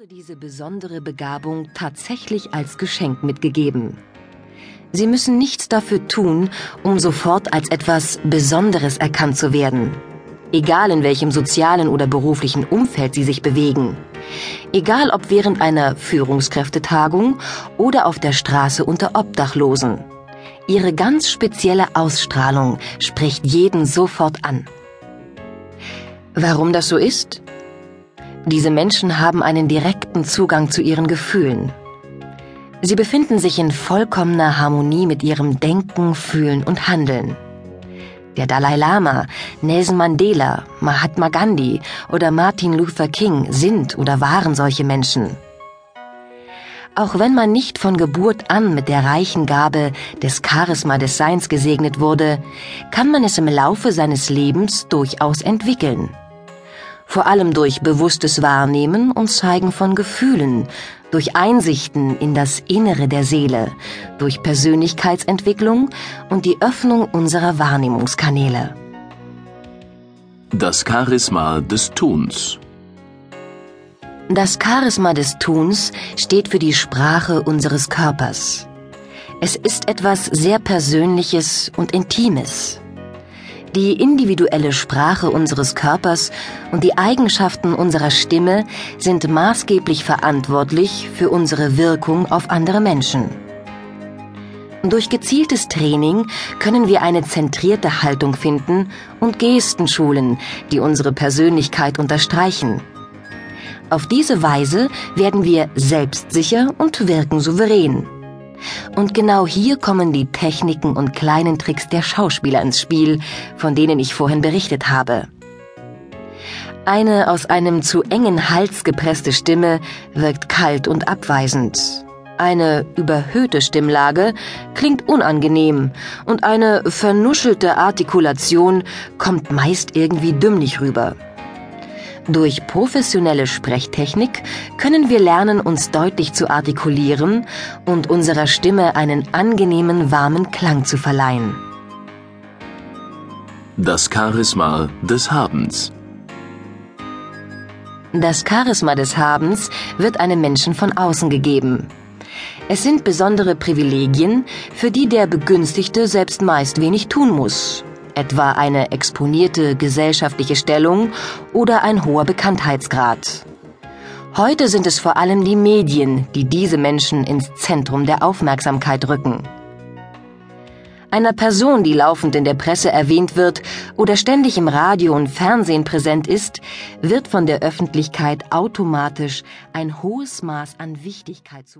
wurde diese besondere Begabung tatsächlich als Geschenk mitgegeben. Sie müssen nichts dafür tun, um sofort als etwas Besonderes erkannt zu werden. Egal in welchem sozialen oder beruflichen Umfeld Sie sich bewegen. Egal ob während einer Führungskräftetagung oder auf der Straße unter Obdachlosen. Ihre ganz spezielle Ausstrahlung spricht jeden sofort an. Warum das so ist? Diese Menschen haben einen direkten Zugang zu ihren Gefühlen. Sie befinden sich in vollkommener Harmonie mit ihrem Denken, Fühlen und Handeln. Der Dalai Lama, Nelson Mandela, Mahatma Gandhi oder Martin Luther King sind oder waren solche Menschen. Auch wenn man nicht von Geburt an mit der reichen Gabe des Charisma des Seins gesegnet wurde, kann man es im Laufe seines Lebens durchaus entwickeln vor allem durch bewusstes Wahrnehmen und Zeigen von Gefühlen, durch Einsichten in das Innere der Seele, durch Persönlichkeitsentwicklung und die Öffnung unserer Wahrnehmungskanäle. Das Charisma des Tuns. Das Charisma des Tuns steht für die Sprache unseres Körpers. Es ist etwas sehr Persönliches und Intimes. Die individuelle Sprache unseres Körpers und die Eigenschaften unserer Stimme sind maßgeblich verantwortlich für unsere Wirkung auf andere Menschen. Durch gezieltes Training können wir eine zentrierte Haltung finden und Gesten schulen, die unsere Persönlichkeit unterstreichen. Auf diese Weise werden wir selbstsicher und wirken souverän. Und genau hier kommen die Techniken und kleinen Tricks der Schauspieler ins Spiel, von denen ich vorhin berichtet habe. Eine aus einem zu engen Hals gepresste Stimme wirkt kalt und abweisend. Eine überhöhte Stimmlage klingt unangenehm und eine vernuschelte Artikulation kommt meist irgendwie dümmlich rüber. Durch professionelle Sprechtechnik können wir lernen, uns deutlich zu artikulieren und unserer Stimme einen angenehmen, warmen Klang zu verleihen. Das Charisma des Habens. Das Charisma des Habens wird einem Menschen von außen gegeben. Es sind besondere Privilegien, für die der Begünstigte selbst meist wenig tun muss, etwa eine exponierte gesellschaftliche Stellung oder ein hoher Bekanntheitsgrad. Heute sind es vor allem die Medien, die diese Menschen ins Zentrum der Aufmerksamkeit rücken. Einer Person, die laufend in der Presse erwähnt wird oder ständig im Radio und Fernsehen präsent ist, wird von der Öffentlichkeit automatisch ein hohes Maß an Wichtigkeit zugesprochen.